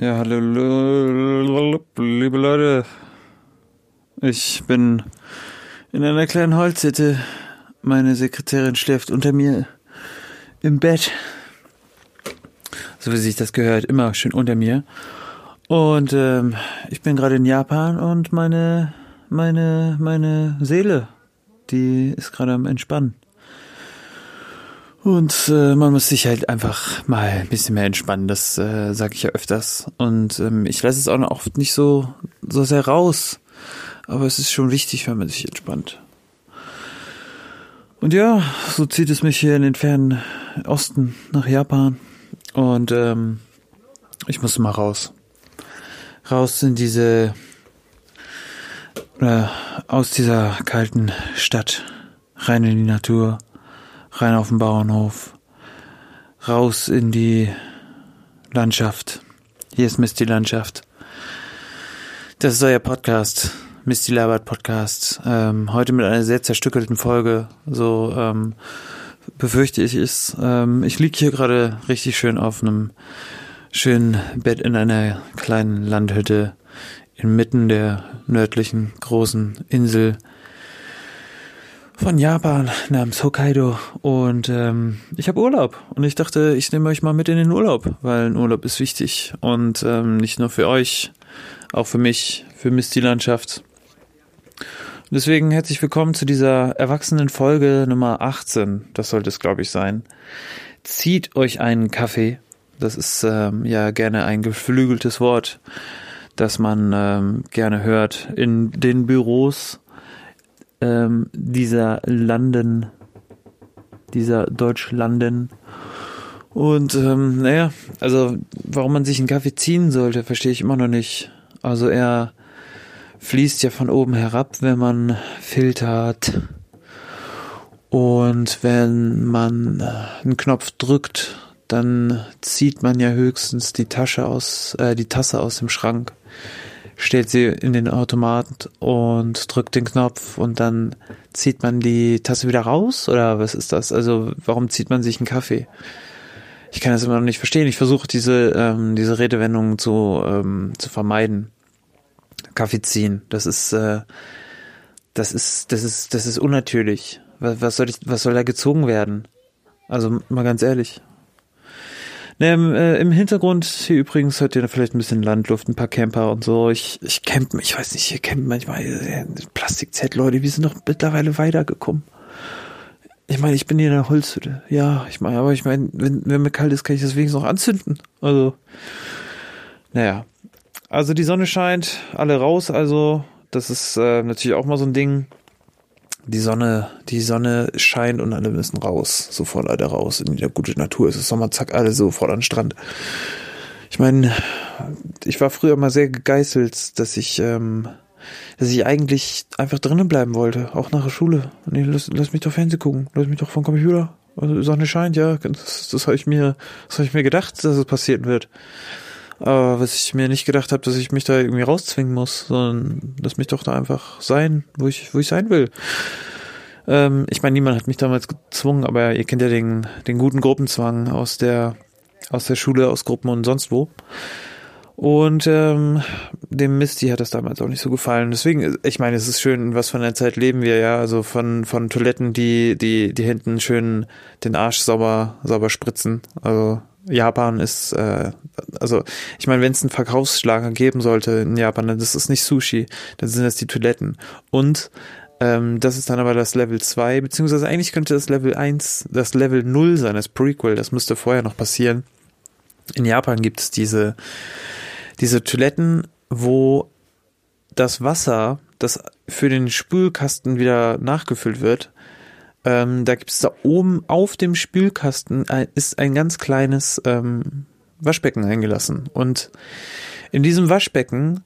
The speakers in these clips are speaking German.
Ja, hallo, liebe Leute. Ich bin in einer kleinen Holzhütte. Meine Sekretärin schläft unter mir im Bett. So wie sich das gehört, immer schön unter mir. Und ähm, ich bin gerade in Japan und meine, meine, meine Seele, die ist gerade am Entspannen. Und äh, man muss sich halt einfach mal ein bisschen mehr entspannen, das äh, sage ich ja öfters. Und ähm, ich lasse es auch noch oft nicht so, so sehr raus. Aber es ist schon wichtig, wenn man sich entspannt. Und ja, so zieht es mich hier in den fernen Osten nach Japan. Und ähm, ich muss mal raus. Raus in diese, äh, aus dieser kalten Stadt, rein in die Natur rein auf den Bauernhof, raus in die Landschaft. Hier ist Misty Landschaft. Das ist euer Podcast, Misty Labert Podcast. Ähm, heute mit einer sehr zerstückelten Folge. So ähm, befürchte ich es. Ähm, ich liege hier gerade richtig schön auf einem schönen Bett in einer kleinen Landhütte inmitten der nördlichen großen Insel von Japan namens Hokkaido und ähm, ich habe Urlaub und ich dachte, ich nehme euch mal mit in den Urlaub, weil ein Urlaub ist wichtig und ähm, nicht nur für euch, auch für mich, für Misty Landschaft. Deswegen herzlich willkommen zu dieser erwachsenen Folge Nummer 18, das sollte es glaube ich sein. Zieht euch einen Kaffee, das ist ähm, ja gerne ein geflügeltes Wort, das man ähm, gerne hört in den Büros ähm, dieser Landen, dieser Deutschlanden. Und ähm, naja, also warum man sich einen Kaffee ziehen sollte, verstehe ich immer noch nicht. Also er fließt ja von oben herab, wenn man filtert. Und wenn man einen Knopf drückt, dann zieht man ja höchstens die Tasche aus, äh, die Tasse aus dem Schrank stellt sie in den Automat und drückt den Knopf und dann zieht man die Tasse wieder raus oder was ist das? Also warum zieht man sich einen Kaffee? Ich kann das immer noch nicht verstehen. Ich versuche diese ähm, diese Redewendung zu ähm, zu vermeiden. Kaffee ziehen, das ist äh, das ist das ist das ist unnatürlich. Was soll ich was soll da gezogen werden? Also mal ganz ehrlich. Im, äh, Im Hintergrund hier übrigens hört ihr vielleicht ein bisschen Landluft, ein paar Camper und so. Ich, ich camp, ich weiß nicht, hier campen manchmal äh, Plastikzelt, wir sind doch mittlerweile weitergekommen. Ich meine, ich bin hier in der Holzhütte. Ja, ich meine, aber ich meine, wenn, wenn mir kalt ist, kann ich das wenigstens noch anzünden. Also, naja. Also die Sonne scheint, alle raus, also das ist äh, natürlich auch mal so ein Ding die Sonne, die Sonne scheint und alle müssen raus, sofort alle raus in die gute Natur. Es ist Sommer, zack, alle sofort an den Strand. Ich meine, ich war früher mal sehr gegeißelt, dass ich, ähm, dass ich eigentlich einfach drinnen bleiben wollte, auch nach der Schule. Nee, lass, lass mich doch Fernsehen gucken, lass mich doch vom Computer. Also Sonne scheint, ja, das, das habe ich mir, das habe ich mir gedacht, dass es passieren wird. Aber was ich mir nicht gedacht habe, dass ich mich da irgendwie rauszwingen muss, sondern lass mich doch da einfach sein, wo ich, wo ich sein will. Ähm, ich meine, niemand hat mich damals gezwungen, aber ihr kennt ja den, den guten Gruppenzwang aus der, aus der Schule, aus Gruppen und sonst wo. Und ähm, dem Misty hat das damals auch nicht so gefallen. Deswegen, ich meine, es ist schön, was von der Zeit leben wir ja. Also von von Toiletten, die die die hinten schön den Arsch sauber sauber spritzen. Also Japan ist, äh, also ich meine, wenn es einen Verkaufsschlager geben sollte in Japan, dann ist es nicht Sushi, dann sind es die Toiletten. Und ähm, das ist dann aber das Level 2, beziehungsweise eigentlich könnte das Level 1, das Level 0 sein, das Prequel, das müsste vorher noch passieren. In Japan gibt es diese, diese Toiletten, wo das Wasser, das für den Spülkasten wieder nachgefüllt wird, ähm, da gibt es da oben auf dem Spülkasten ein, ist ein ganz kleines ähm, Waschbecken eingelassen. Und in diesem Waschbecken,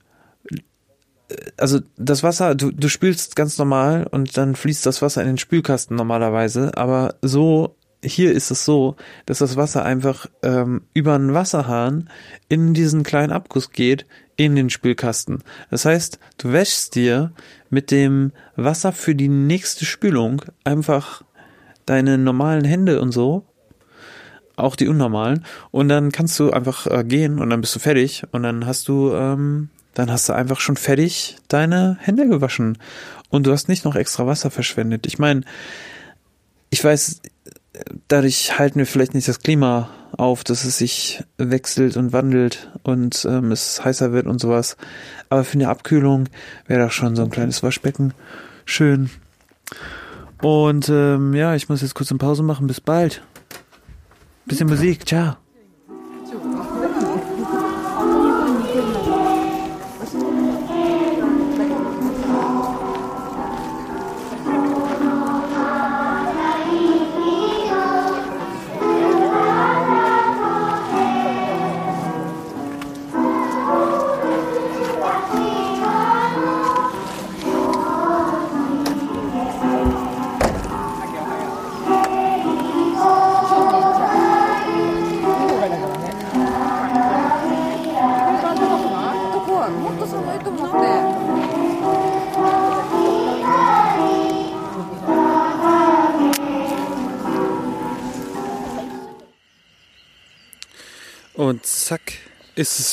äh, also das Wasser, du, du spülst ganz normal und dann fließt das Wasser in den Spülkasten normalerweise, aber so hier ist es so, dass das Wasser einfach ähm, über einen Wasserhahn in diesen kleinen Abguss geht, in den Spülkasten. Das heißt, du wäschst dir mit dem Wasser für die nächste Spülung einfach deine normalen Hände und so auch die unnormalen. Und dann kannst du einfach äh, gehen und dann bist du fertig und dann hast du, ähm, dann hast du einfach schon fertig deine Hände gewaschen. Und du hast nicht noch extra Wasser verschwendet. Ich meine, ich weiß, dadurch halten wir vielleicht nicht das Klima auf, dass es sich wechselt und wandelt und ähm, es heißer wird und sowas. Aber für eine Abkühlung wäre doch schon so ein kleines Waschbecken schön. Und ähm, ja, ich muss jetzt kurz eine Pause machen. Bis bald. Bisschen Musik. Ciao.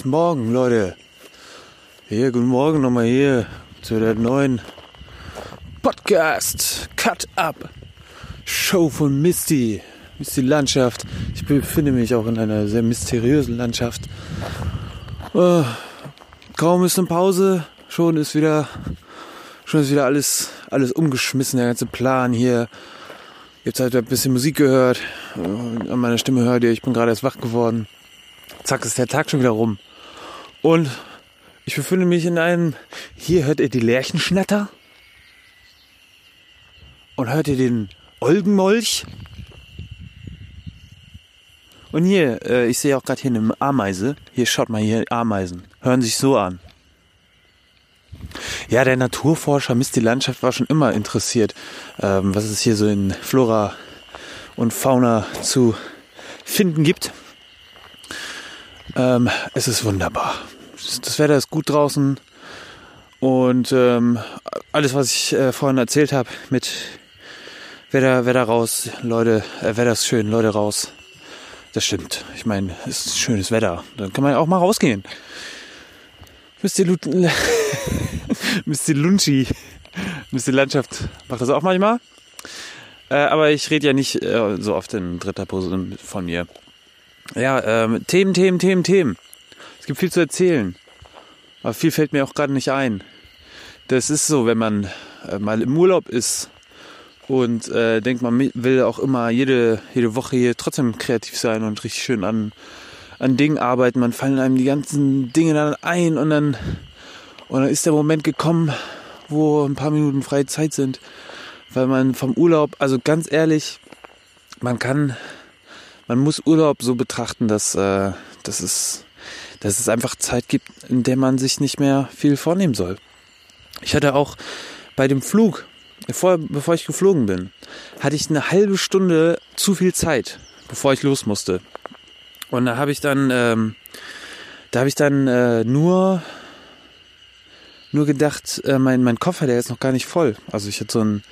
Morgen, Leute. Hier, guten Morgen nochmal hier zu der neuen Podcast Cut Up Show von Misty. Misty Landschaft. Ich befinde mich auch in einer sehr mysteriösen Landschaft. Oh, kaum ist eine Pause, schon ist wieder, schon ist wieder alles, alles umgeschmissen, der ganze Plan hier. Jetzt habt ihr ein bisschen Musik gehört, an meiner Stimme hört ihr, ich bin gerade erst wach geworden. Zack, ist der Tag schon wieder rum. Und ich befinde mich in einem, hier hört ihr die Lärchenschnatter. Und hört ihr den Olgenmolch. Und hier, äh, ich sehe auch gerade hier eine Ameise. Hier, schaut mal hier, Ameisen. Hören sich so an. Ja, der Naturforscher Mist die Landschaft war schon immer interessiert, ähm, was es hier so in Flora und Fauna zu finden gibt. Ähm, es ist wunderbar. Das Wetter ist gut draußen und ähm, alles, was ich äh, vorhin erzählt habe mit Wetter, Wetter raus, Leute, äh, Wetter ist schön, Leute raus. Das stimmt. Ich meine, es ist schönes Wetter. Dann kann man ja auch mal rausgehen. Mr. Lu Mr. Lunchi, Mr. Landschaft macht das auch manchmal. Äh, aber ich rede ja nicht äh, so oft in dritter Person von mir. Ja, ähm, Themen, Themen, Themen, Themen. Es gibt viel zu erzählen. Aber viel fällt mir auch gerade nicht ein. Das ist so, wenn man äh, mal im Urlaub ist und äh, denkt, man will auch immer jede, jede Woche hier trotzdem kreativ sein und richtig schön an, an Dingen arbeiten. Man fallen einem die ganzen Dinge dann ein und dann, und dann ist der Moment gekommen, wo ein paar Minuten freie Zeit sind. Weil man vom Urlaub, also ganz ehrlich, man kann man muss Urlaub so betrachten, dass, äh, dass, es, dass es einfach Zeit gibt, in der man sich nicht mehr viel vornehmen soll. Ich hatte auch bei dem Flug, bevor, bevor ich geflogen bin, hatte ich eine halbe Stunde zu viel Zeit, bevor ich los musste. Und da habe ich dann, ähm, da habe ich dann äh, nur nur gedacht, äh, mein, mein Koffer, der ist noch gar nicht voll. Also ich hatte so einen,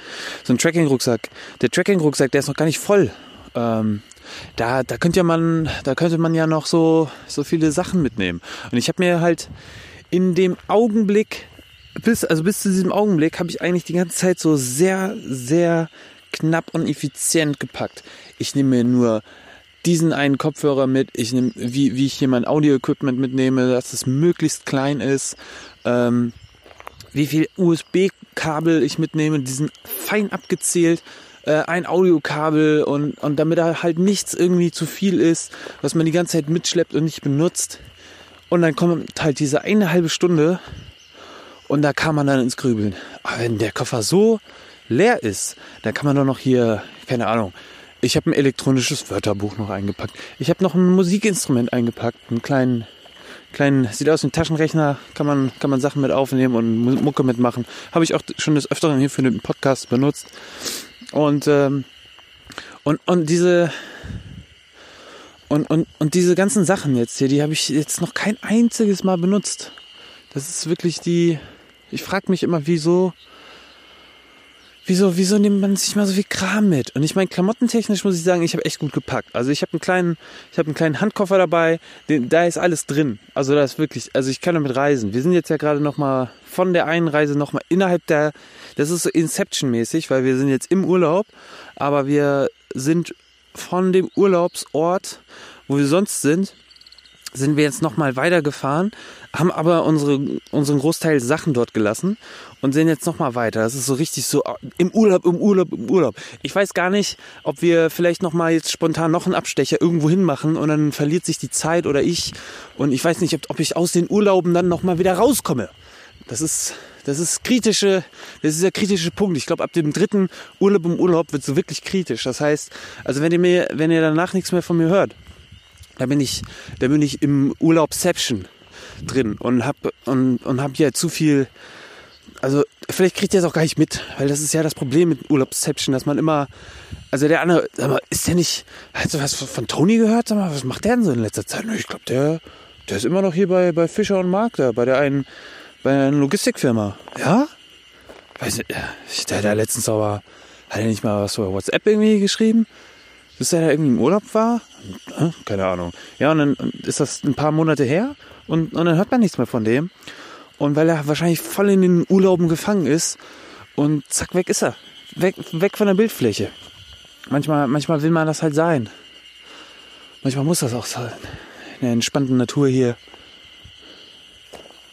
so einen Tracking-Rucksack. Der Tracking-Rucksack, der ist noch gar nicht voll. Ähm, da, da könnte man, da könnte man ja noch so, so viele Sachen mitnehmen. Und ich habe mir halt in dem Augenblick, bis, also bis zu diesem Augenblick, habe ich eigentlich die ganze Zeit so sehr, sehr knapp und effizient gepackt. Ich nehme mir nur diesen einen Kopfhörer mit, ich nehme, wie, wie ich hier mein Audio-Equipment mitnehme, dass es möglichst klein ist, ähm, wie viel USB-Kabel ich mitnehme, die sind fein abgezählt äh, ein Audiokabel und, und damit da halt nichts irgendwie zu viel ist, was man die ganze Zeit mitschleppt und nicht benutzt. Und dann kommt halt diese eine halbe Stunde und da kann man dann ins Grübeln. Aber wenn der Koffer so leer ist, dann kann man doch noch hier, keine Ahnung, ich habe ein elektronisches Wörterbuch noch eingepackt. Ich habe noch ein Musikinstrument eingepackt, einen kleinen, kleinen, sieht aus wie ein Taschenrechner, kann man, kann man Sachen mit aufnehmen und Mucke mitmachen. Habe ich auch schon des Öfteren hier für den Podcast benutzt. Und, ähm, und, und diese, und, und, und diese ganzen Sachen jetzt hier, die habe ich jetzt noch kein einziges Mal benutzt. Das ist wirklich die, ich frage mich immer, wieso, wieso, wieso nimmt man sich mal so viel Kram mit? Und ich meine, klamottentechnisch muss ich sagen, ich habe echt gut gepackt. Also ich habe einen kleinen, ich habe einen kleinen Handkoffer dabei, den, da ist alles drin. Also da ist wirklich, also ich kann damit reisen. Wir sind jetzt ja gerade noch mal von der einen Reise noch mal innerhalb der, das ist so Inception-mäßig, weil wir sind jetzt im Urlaub, aber wir sind von dem Urlaubsort, wo wir sonst sind, sind wir jetzt nochmal weitergefahren, haben aber unsere, unseren Großteil Sachen dort gelassen und sind jetzt nochmal weiter. Das ist so richtig so äh, im Urlaub, im Urlaub, im Urlaub. Ich weiß gar nicht, ob wir vielleicht nochmal jetzt spontan noch einen Abstecher irgendwo hin machen und dann verliert sich die Zeit oder ich. Und ich weiß nicht, ob, ob ich aus den Urlauben dann nochmal wieder rauskomme. Das ist, das ist kritische, das ist der kritische Punkt. Ich glaube, ab dem dritten Urlaub im Urlaub wird es so wirklich kritisch. Das heißt, also wenn ihr mir, wenn ihr danach nichts mehr von mir hört, da bin ich, da bin ich im Urlaubception drin und hab und, und hab hier zu viel. Also vielleicht kriegt ihr es auch gar nicht mit, weil das ist ja das Problem mit Urlaubsception, dass man immer, also der andere, sag mal, ist der nicht, hast du was von Tony gehört? Sag mal, was macht der denn so in letzter Zeit? Ich glaube, der, der ist immer noch hier bei, bei Fischer und Mark da, bei der einen, bei einer Logistikfirma. Ja? Weiß nicht, der da letztens aber, hat er nicht mal was über WhatsApp irgendwie geschrieben? bis er da irgendwie im Urlaub war. Keine Ahnung. Ja, und dann ist das ein paar Monate her und, und dann hört man nichts mehr von dem. Und weil er wahrscheinlich voll in den Urlauben gefangen ist und zack, weg ist er. Weg, weg von der Bildfläche. Manchmal, manchmal will man das halt sein. Manchmal muss das auch sein. In der entspannten Natur hier.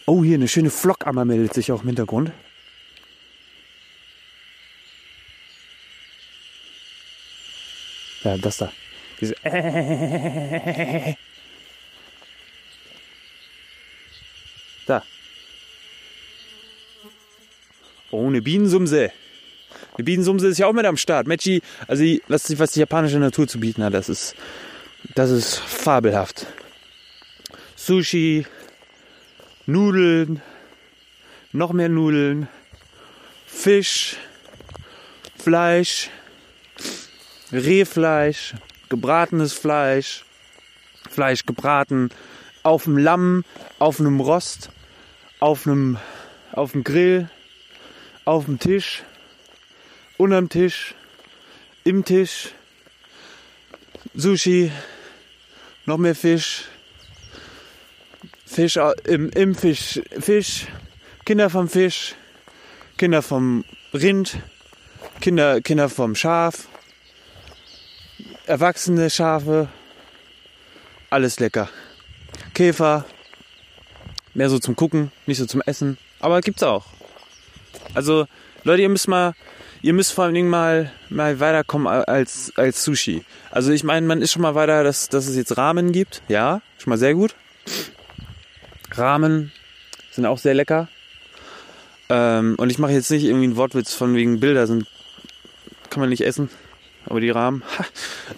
Oh, hier eine schöne Flockammer meldet sich auch im Hintergrund. Ja, das da. Diese Da. Oh, eine Bienensumse. Eine Bienensumse ist ja auch mit am Start. Mechi, also was, was die japanische Natur zu bieten hat, das ist, das ist fabelhaft. Sushi, Nudeln, noch mehr Nudeln, Fisch, Fleisch, Rehfleisch, gebratenes Fleisch, Fleisch gebraten, auf dem Lamm, auf einem Rost, auf einem, auf dem Grill, auf dem Tisch, unterm Tisch, im Tisch, Sushi, noch mehr Fisch, Fisch im, im Fisch, Fisch, Kinder vom Fisch, Kinder vom Rind, Kinder, Kinder vom Schaf, erwachsene Schafe, alles lecker. Käfer, mehr so zum Gucken, nicht so zum Essen, aber gibt's auch. Also Leute, ihr müsst mal, ihr müsst vor allen Dingen mal, mal weiterkommen als, als Sushi. Also ich meine, man ist schon mal weiter, dass, dass es jetzt Ramen gibt, ja, schon mal sehr gut. Ramen sind auch sehr lecker. Ähm, und ich mache jetzt nicht irgendwie einen Wortwitz von wegen Bilder sind, kann man nicht essen. Aber die Rahmen,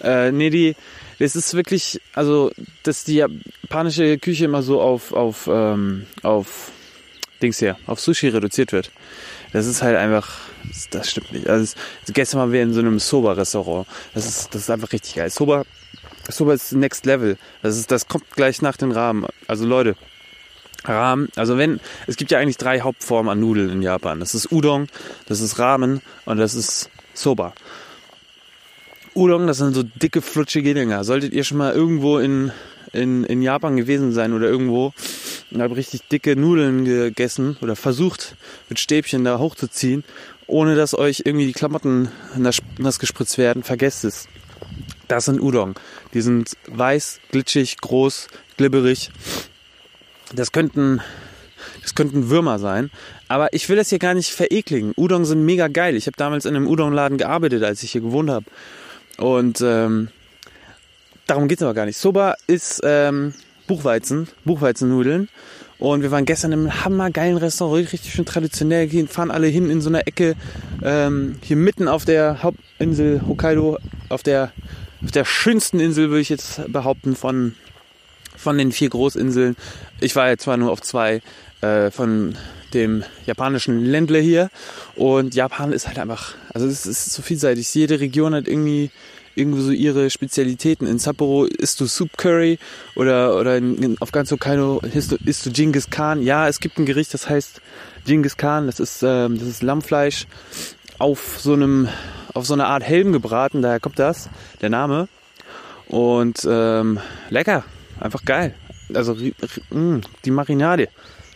äh, nee, die, das ist wirklich, also, dass die japanische Küche immer so auf, auf, ähm, auf Dings hier, auf Sushi reduziert wird. Das ist halt einfach, das, das stimmt nicht. Also, es, gestern waren wir in so einem Soba-Restaurant. Das ist, das ist einfach richtig geil. Soba, Soba ist Next Level. Das ist, das kommt gleich nach den Rahmen. Also Leute, Ramen, also wenn, es gibt ja eigentlich drei Hauptformen an Nudeln in Japan. Das ist Udon, das ist Ramen und das ist Soba. Udon, das sind so dicke, flutschige Dinger. Solltet ihr schon mal irgendwo in, in, in Japan gewesen sein oder irgendwo und habt richtig dicke Nudeln gegessen oder versucht mit Stäbchen da hochzuziehen, ohne dass euch irgendwie die Klamotten nass gespritzt werden, vergesst es. Das sind Udon. Die sind weiß, glitschig, groß, glibberig. Das könnten, das könnten Würmer sein. Aber ich will das hier gar nicht verekligen. Udon sind mega geil. Ich habe damals in einem Udon-Laden gearbeitet, als ich hier gewohnt habe. Und ähm, darum geht es aber gar nicht. Soba ist ähm, Buchweizen, Buchweizennudeln. Und wir waren gestern im hammergeilen Restaurant, richtig schön traditionell, fahren alle hin in so einer Ecke, ähm, hier mitten auf der Hauptinsel Hokkaido, auf der, auf der schönsten Insel, würde ich jetzt behaupten, von, von den vier Großinseln. Ich war jetzt zwar nur auf zwei, äh, von dem japanischen Ländle hier. Und Japan ist halt einfach, also es ist so vielseitig. Jede Region hat irgendwie irgendwie so ihre Spezialitäten. In Sapporo isst du Soup Curry oder, oder in, auf ganz Hokkaido isst du, isst du Genghis Khan. Ja, es gibt ein Gericht, das heißt Genghis Khan. Das ist, ähm, das ist Lammfleisch auf so einem, auf so einer Art Helm gebraten, daher kommt das, der Name. Und ähm, lecker, einfach geil. Also mh, mm, die Marinade.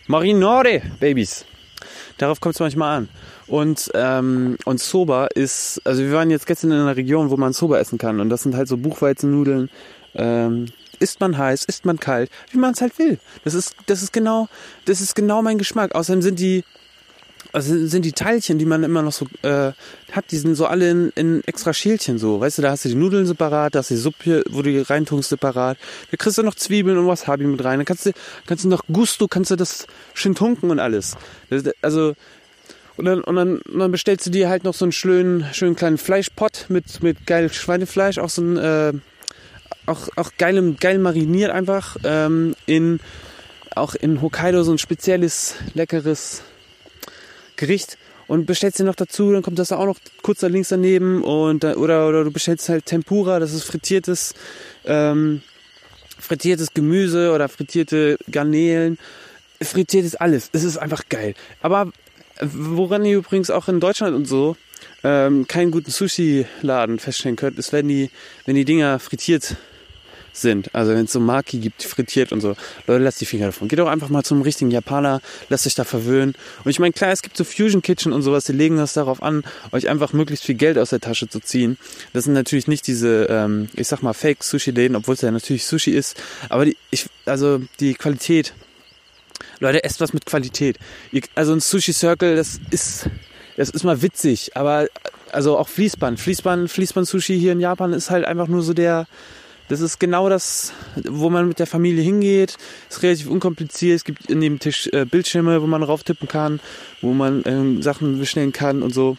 Marinade, Babys. Darauf kommt es manchmal an. Und, ähm, und Soba ist, also wir waren jetzt gestern in einer Region, wo man Soba essen kann. Und das sind halt so Buchweizennudeln. Ähm, isst man heiß, isst man kalt, wie man es halt will. Das ist, das ist genau, das ist genau mein Geschmack. Außerdem sind die, also sind die Teilchen, die man immer noch so äh, hat, die sind so alle in, in extra Schälchen so. Weißt du, da hast du die Nudeln separat, da hast du die Suppe, wo du die reintunkst separat. Da kriegst du noch Zwiebeln und Wasabi mit rein. Dann kannst du, kannst du noch Gusto, kannst du das schön tunken und alles. Also und dann, und dann, und dann bestellst du dir halt noch so einen schönen, schönen kleinen Fleischpott mit, mit geil Schweinefleisch, auch so ein, äh, auch, auch geil, geil mariniert einfach, ähm, in, auch in Hokkaido so ein spezielles, leckeres Gericht und bestellst dir noch dazu, dann kommt das auch noch kurz da links daneben und oder oder du bestellst halt Tempura, das ist frittiertes ähm, frittiertes Gemüse oder frittierte Garnelen, frittiertes alles. Es ist einfach geil. Aber woran ihr übrigens auch in Deutschland und so ähm, keinen guten Sushi-Laden feststellen könnt, ist, wenn die wenn die Dinger frittiert sind. Also wenn es so Maki gibt, frittiert und so. Leute, lasst die Finger davon. Geht doch einfach mal zum richtigen Japaner, lasst euch da verwöhnen. Und ich meine, klar, es gibt so Fusion Kitchen und sowas, die legen das darauf an, euch einfach möglichst viel Geld aus der Tasche zu ziehen. Das sind natürlich nicht diese, ähm, ich sag mal, Fake-Sushi-Läden, obwohl es ja natürlich Sushi ist. Aber die, ich, also die Qualität. Leute, esst was mit Qualität. Also ein Sushi Circle, das ist, das ist mal witzig, aber also auch Fließband. Fließband, Fließband Sushi hier in Japan ist halt einfach nur so der, das ist genau das, wo man mit der Familie hingeht. Ist relativ unkompliziert. Es gibt in dem Tisch äh, Bildschirme, wo man drauf tippen kann, wo man ähm, Sachen bestellen kann und so.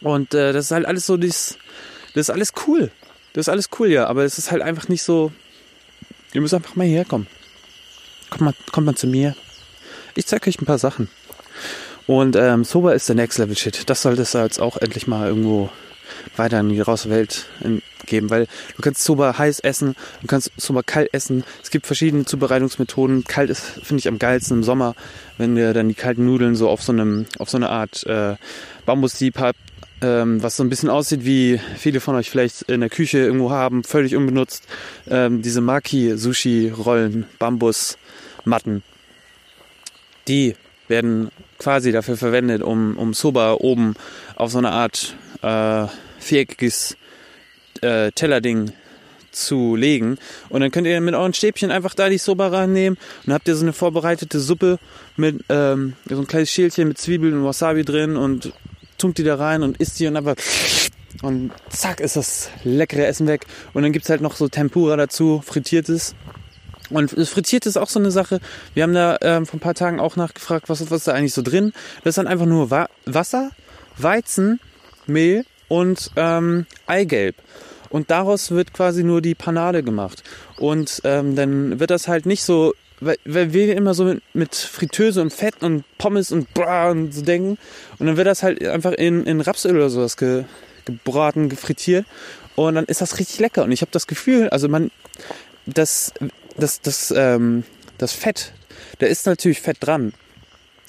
Und äh, das ist halt alles so, das, das ist alles cool. Das ist alles cool, ja. Aber es ist halt einfach nicht so. Ihr müsst einfach mal hierher kommen. Kommt mal, kommt mal zu mir. Ich zeige euch ein paar Sachen. Und ähm, Soba ist der Next Level Shit. Das sollte es jetzt auch endlich mal irgendwo weiter in die große Welt geben, weil du kannst Soba heiß essen, du kannst Soba kalt essen. Es gibt verschiedene Zubereitungsmethoden. Kalt ist, finde ich, am geilsten im Sommer, wenn ihr dann die kalten Nudeln so auf so einem, auf so eine Art äh, Bambussieb habt, ähm, was so ein bisschen aussieht, wie viele von euch vielleicht in der Küche irgendwo haben, völlig unbenutzt. Ähm, diese Maki-Sushi-Rollen, Bambusmatten, die werden quasi dafür verwendet, um, um Soba oben auf so eine Art äh, viereckiges äh, Tellerding zu legen. Und dann könnt ihr mit euren Stäbchen einfach da die Soba reinnehmen und habt ihr so eine vorbereitete Suppe mit ähm, so ein kleines Schälchen mit Zwiebeln und Wasabi drin und tunkt die da rein und isst die und einfach und zack ist das leckere Essen weg. Und dann gibt's halt noch so Tempura dazu, frittiertes. Und frittiert ist auch so eine Sache. Wir haben da ähm, vor ein paar Tagen auch nachgefragt, was, was ist da eigentlich so drin. Das ist dann einfach nur Wa Wasser, Weizen, Mehl und ähm, Eigelb. Und daraus wird quasi nur die Panade gemacht. Und ähm, dann wird das halt nicht so, weil, weil wir immer so mit, mit Fritteuse und Fett und Pommes und bra und so denken. Und dann wird das halt einfach in, in Rapsöl oder sowas ge, gebraten, gefrittiert. Und dann ist das richtig lecker. Und ich habe das Gefühl, also man, das, das, das, ähm, das Fett, da ist natürlich Fett dran.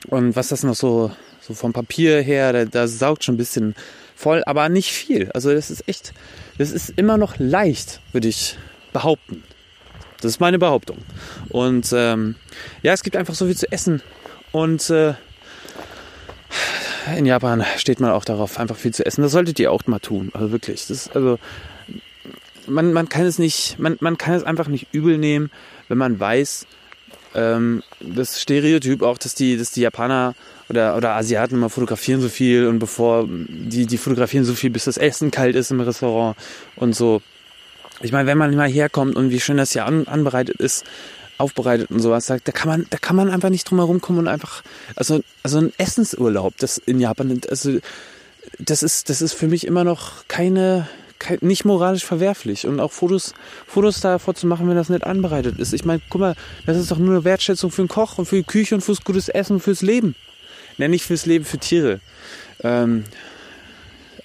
Und was das noch so, so vom Papier her, da, da saugt schon ein bisschen voll, aber nicht viel. Also das ist echt, das ist immer noch leicht, würde ich behaupten. Das ist meine Behauptung. Und ähm, ja, es gibt einfach so viel zu essen. Und äh, in Japan steht man auch darauf, einfach viel zu essen. Das solltet ihr auch mal tun. Also wirklich. Das ist, also man, man kann es nicht, man, man kann es einfach nicht übel nehmen, wenn man weiß, ähm, das Stereotyp auch, dass die, dass die Japaner oder, oder Asiaten immer fotografieren so viel und bevor die, die fotografieren so viel, bis das Essen kalt ist im Restaurant und so. Ich meine, wenn man mal herkommt und wie schön das hier an, anbereitet ist, aufbereitet und sowas sagt, da kann man, da kann man einfach nicht drum herum kommen und einfach, also, also ein Essensurlaub, das in Japan, also, das ist, das ist für mich immer noch keine, nicht moralisch verwerflich und auch Fotos, Fotos davor zu machen, wenn das nicht anbereitet ist. Ich meine, guck mal, das ist doch nur eine Wertschätzung für den Koch und für die Küche und fürs gutes Essen und fürs Leben. Ja, nicht fürs Leben, für Tiere. Ähm,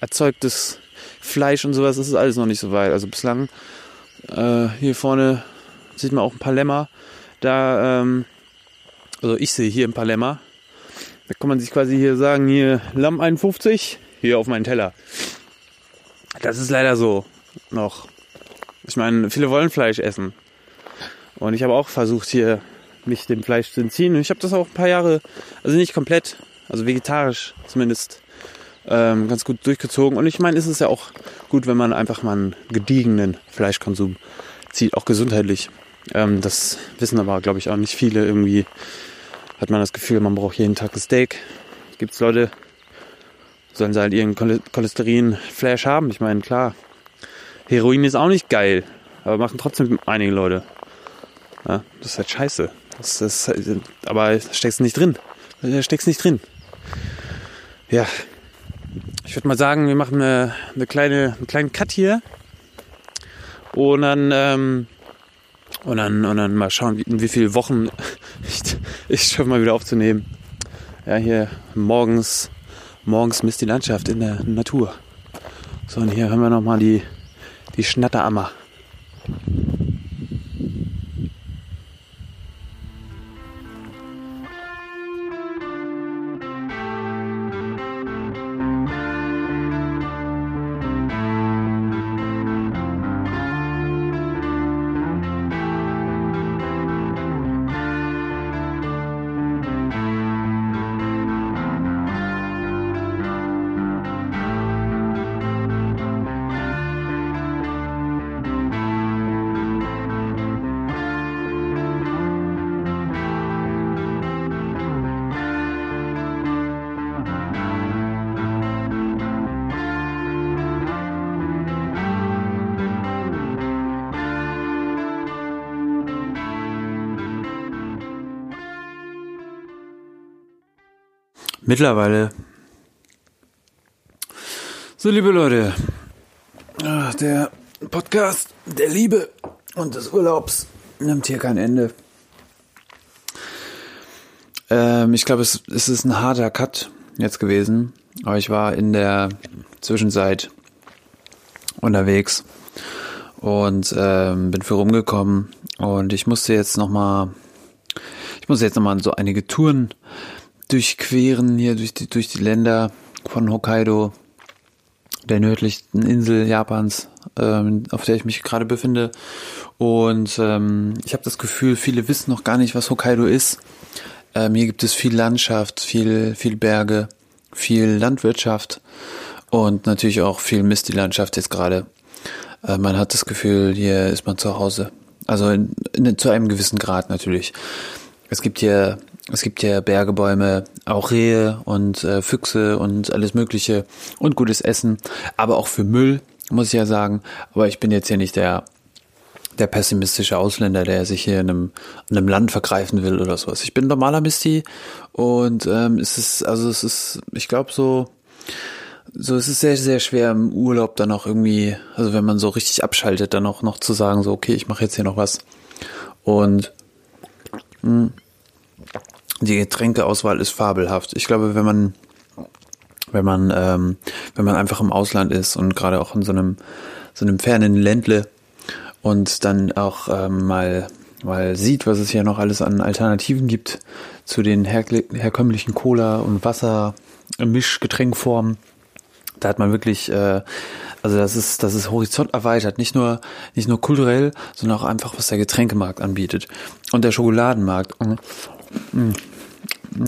erzeugtes Fleisch und sowas, das ist alles noch nicht so weit. Also bislang äh, hier vorne sieht man auch ein paar Lämmer. Da, ähm, also ich sehe hier ein paar Lämmer. Da kann man sich quasi hier sagen, hier Lamm 51, hier auf meinen Teller. Das ist leider so noch. Ich meine, viele wollen Fleisch essen. Und ich habe auch versucht, hier mich dem Fleisch zu entziehen. Und ich habe das auch ein paar Jahre, also nicht komplett, also vegetarisch zumindest, ähm, ganz gut durchgezogen. Und ich meine, ist es ja auch gut, wenn man einfach mal einen gediegenen Fleischkonsum zieht, auch gesundheitlich. Ähm, das wissen aber, glaube ich, auch nicht viele. Irgendwie hat man das Gefühl, man braucht jeden Tag ein Steak. Gibt es Leute, sollen sie halt ihren Cholesterin-Flash haben. Ich meine, klar, Heroin ist auch nicht geil, aber machen trotzdem einige Leute. Ja, das ist halt scheiße. Das, das, aber da steckst nicht drin. Da steckst nicht drin. Ja, ich würde mal sagen, wir machen eine, eine kleine, einen kleinen Cut hier. Und dann, ähm, und dann, und dann mal schauen, in wie viele Wochen ich, ich schaffe mal wieder aufzunehmen. Ja, hier morgens, morgens misst die Landschaft in der Natur. So, und hier haben wir nochmal die, die Schnatterammer. Mittlerweile. So, liebe Leute, der Podcast der Liebe und des Urlaubs nimmt hier kein Ende. Ähm, ich glaube, es, es ist ein harter Cut jetzt gewesen, aber ich war in der Zwischenzeit unterwegs und ähm, bin für rumgekommen und ich musste jetzt noch mal ich muss jetzt noch mal so einige Touren durchqueren hier durch die, durch die Länder von Hokkaido, der nördlichsten Insel Japans, ähm, auf der ich mich gerade befinde. Und ähm, ich habe das Gefühl, viele wissen noch gar nicht, was Hokkaido ist. Ähm, hier gibt es viel Landschaft, viel, viel Berge, viel Landwirtschaft und natürlich auch viel Mist die Landschaft jetzt gerade. Äh, man hat das Gefühl, hier ist man zu Hause. Also in, in, zu einem gewissen Grad natürlich. Es gibt hier es gibt ja Bergebäume, auch Rehe und äh, Füchse und alles Mögliche und gutes Essen, aber auch für Müll, muss ich ja sagen. Aber ich bin jetzt hier nicht der, der pessimistische Ausländer, der sich hier in einem, in einem Land vergreifen will oder sowas. Ich bin normaler Misty und ähm, es ist, also es ist, ich glaube so, so es ist sehr, sehr schwer im Urlaub dann auch irgendwie, also wenn man so richtig abschaltet, dann auch noch zu sagen, so, okay, ich mache jetzt hier noch was. Und mh, hm, die Getränkeauswahl ist fabelhaft. Ich glaube, wenn man wenn man ähm, wenn man einfach im Ausland ist und gerade auch in so einem so einem fernen Ländle und dann auch ähm, mal mal sieht, was es hier noch alles an Alternativen gibt zu den her herkömmlichen Cola und Wasser Mischgetränkformen. Da hat man wirklich äh, also das ist das ist Horizont erweitert, nicht nur nicht nur kulturell, sondern auch einfach was der Getränkemarkt anbietet und der Schokoladenmarkt. Mm.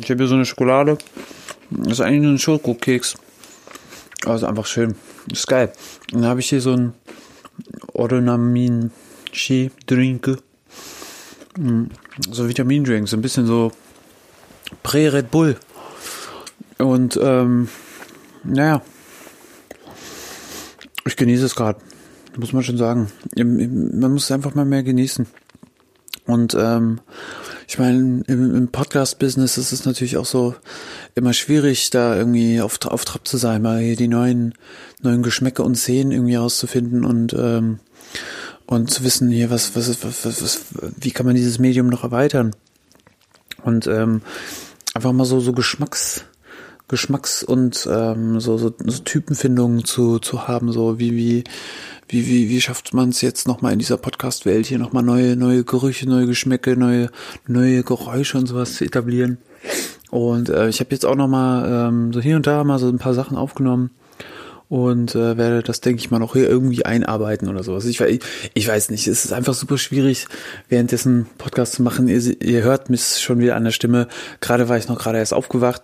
Ich habe hier so eine Schokolade. Das ist eigentlich nur ein Schokokeks. Aber ist einfach schön. Das ist geil. Und dann habe ich hier so ein Ordonamin Chi Drink. Mm. So Vitamindrink. So ein bisschen so Prä-Red Bull. Und ähm, naja. Ich genieße es gerade. Muss man schon sagen. Man muss es einfach mal mehr genießen. Und ähm, ich meine, im, im Podcast-Business ist es natürlich auch so immer schwierig, da irgendwie auf, auf Trab zu sein, mal hier die neuen, neuen Geschmäcke und Szenen irgendwie rauszufinden und, ähm, und zu wissen hier, was, was, was, was, wie kann man dieses Medium noch erweitern? Und ähm, einfach mal so, so Geschmacks, Geschmacks und ähm, so, so, so Typenfindungen zu, zu haben, so wie, wie, wie, wie, wie schafft man es jetzt nochmal in dieser Podcast-Welt hier nochmal neue, neue Gerüche, neue Geschmäcke, neue, neue Geräusche und sowas zu etablieren. Und äh, ich habe jetzt auch nochmal ähm, so hier und da mal so ein paar Sachen aufgenommen und äh, werde das, denke ich mal, noch hier irgendwie einarbeiten oder sowas. Ich, ich weiß nicht, es ist einfach super schwierig, währenddessen Podcast zu machen. Ihr, ihr hört mich schon wieder an der Stimme. Gerade war ich noch gerade erst aufgewacht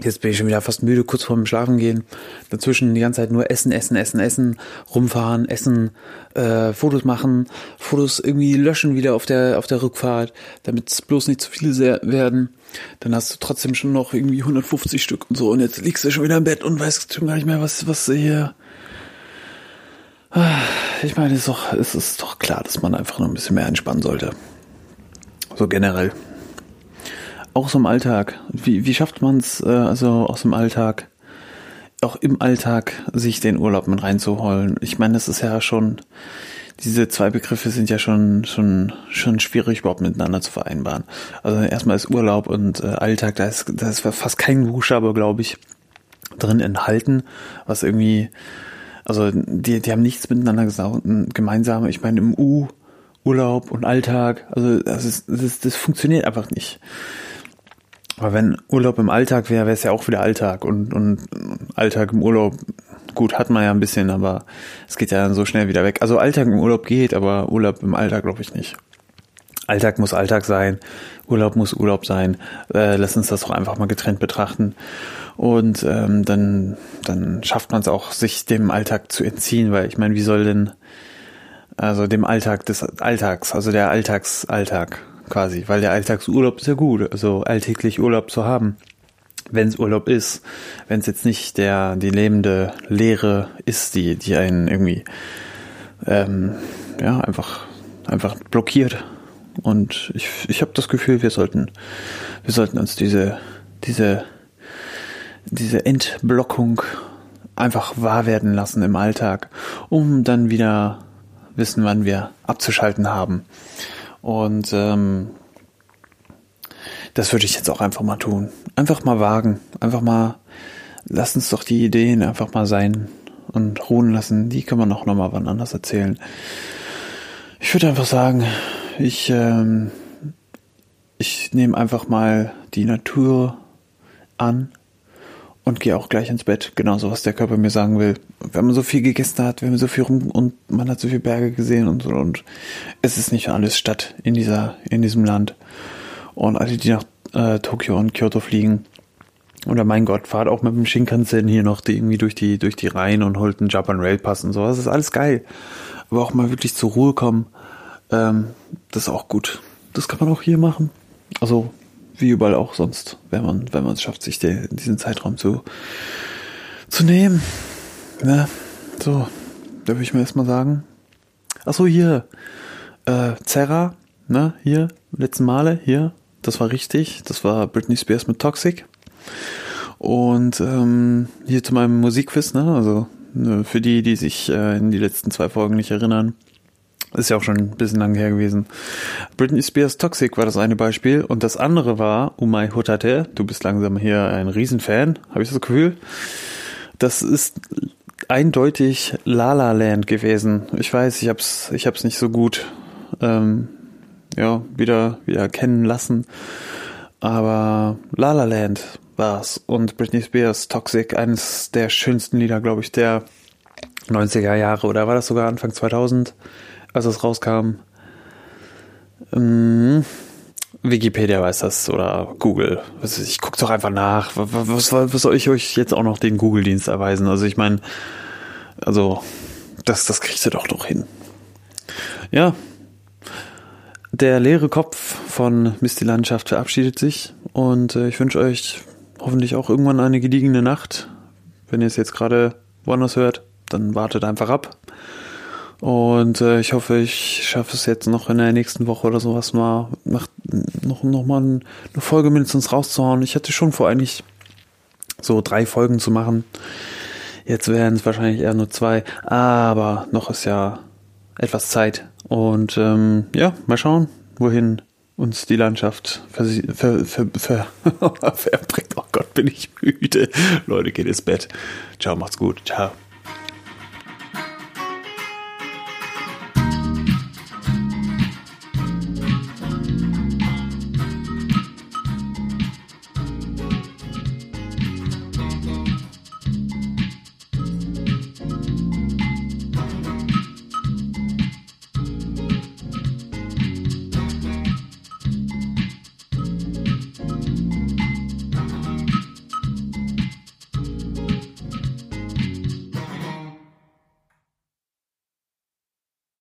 Jetzt bin ich schon wieder fast müde, kurz vorm Schlafen gehen. Dazwischen die ganze Zeit nur essen, essen, essen, essen, rumfahren, essen, äh, Fotos machen, Fotos irgendwie löschen wieder auf der auf der Rückfahrt, damit es bloß nicht zu viele werden. Dann hast du trotzdem schon noch irgendwie 150 Stück und so und jetzt liegst du schon wieder im Bett und weißt schon gar nicht mehr, was was hier. Ah, ich meine, es ist doch, es ist doch klar, dass man einfach noch ein bisschen mehr entspannen sollte. So generell auch so im Alltag. Wie, wie schafft man es, äh, also aus dem Alltag, auch im Alltag, sich den Urlaub mit reinzuholen? Ich meine, das ist ja schon, diese zwei Begriffe sind ja schon, schon, schon schwierig überhaupt miteinander zu vereinbaren. Also erstmal ist Urlaub und äh, Alltag, da ist, da ist fast kein Buchstabe, glaube ich, drin enthalten, was irgendwie, also die, die haben nichts miteinander gemeinsam. Ich meine, im U Urlaub und Alltag, also das, ist, das, das funktioniert einfach nicht. Aber wenn Urlaub im Alltag wäre, wäre es ja auch wieder Alltag und, und Alltag im Urlaub, gut, hat man ja ein bisschen, aber es geht ja dann so schnell wieder weg. Also Alltag im Urlaub geht, aber Urlaub im Alltag glaube ich nicht. Alltag muss Alltag sein, Urlaub muss Urlaub sein. Äh, lass uns das doch einfach mal getrennt betrachten. Und ähm, dann, dann schafft man es auch, sich dem Alltag zu entziehen, weil ich meine, wie soll denn, also dem Alltag des Alltags, also der Alltagsalltag, quasi, weil der Alltagsurlaub ist ja gut, also alltäglich Urlaub zu haben, wenn es Urlaub ist, wenn es jetzt nicht der die lebende Leere ist, die die einen irgendwie ähm, ja einfach einfach blockiert. Und ich ich habe das Gefühl, wir sollten wir sollten uns diese diese diese Entblockung einfach wahr werden lassen im Alltag, um dann wieder wissen, wann wir abzuschalten haben. Und ähm, das würde ich jetzt auch einfach mal tun. Einfach mal wagen. Einfach mal, lass uns doch die Ideen einfach mal sein und ruhen lassen. Die kann man auch nochmal wann anders erzählen. Ich würde einfach sagen, ich, ähm, ich nehme einfach mal die Natur an und gehe auch gleich ins Bett. Genauso, was der Körper mir sagen will. Wenn man so viel gegessen hat, wenn man so viel rum und man hat so viele Berge gesehen und so und es ist nicht alles Stadt in dieser, in diesem Land. Und alle, die nach äh, Tokio und Kyoto fliegen, oder mein Gott, fahrt auch mit dem Shinkansen hier noch die, irgendwie durch die, durch die Reihen und holt einen Japan Rail Pass und so. Das ist alles geil. Aber auch mal wirklich zur Ruhe kommen, ähm, das ist auch gut. Das kann man auch hier machen. Also wie überall auch sonst, wenn man, wenn man es schafft, sich den, diesen Zeitraum zu, zu nehmen. Ja, so, da würde ich mir erstmal sagen. Ach so, hier, äh, Zerra, ne, hier, letzten Male, hier, das war richtig, das war Britney Spears mit Toxic. Und ähm, hier zu meinem Musikquiz, ne, also ne, für die, die sich äh, in die letzten zwei Folgen nicht erinnern, ist ja auch schon ein bisschen lang her gewesen. Britney Spears Toxic war das eine Beispiel und das andere war Umay Hotate. Du bist langsam hier ein Riesenfan, habe ich das Gefühl. Das ist eindeutig La La Land gewesen. Ich weiß, ich hab's, ich hab's nicht so gut, ähm, ja, wieder, wieder kennen lassen. Aber La La Land war's und Britney Spears Toxic, eines der schönsten Lieder, glaube ich, der 90er Jahre oder war das sogar Anfang 2000? Als es rauskam. Ähm, Wikipedia weiß das oder Google. Ich gucke doch einfach nach. Was, was, was soll ich euch jetzt auch noch den Google-Dienst erweisen? Also ich meine, also das, das kriegt ihr doch noch hin. Ja, der leere Kopf von Misty Landschaft verabschiedet sich und äh, ich wünsche euch hoffentlich auch irgendwann eine gediegene Nacht. Wenn ihr es jetzt gerade woanders hört, dann wartet einfach ab. Und äh, ich hoffe, ich schaffe es jetzt noch in der nächsten Woche oder sowas mal nach, noch, noch mal eine Folge mindestens rauszuhauen. Ich hatte schon vor, eigentlich so drei Folgen zu machen. Jetzt wären es wahrscheinlich eher nur zwei, aber noch ist ja etwas Zeit. Und ähm, ja, mal schauen, wohin uns die Landschaft ver, ver, ver, ver verbringt. Oh Gott, bin ich müde. Leute, geht ins Bett. Ciao, macht's gut. Ciao.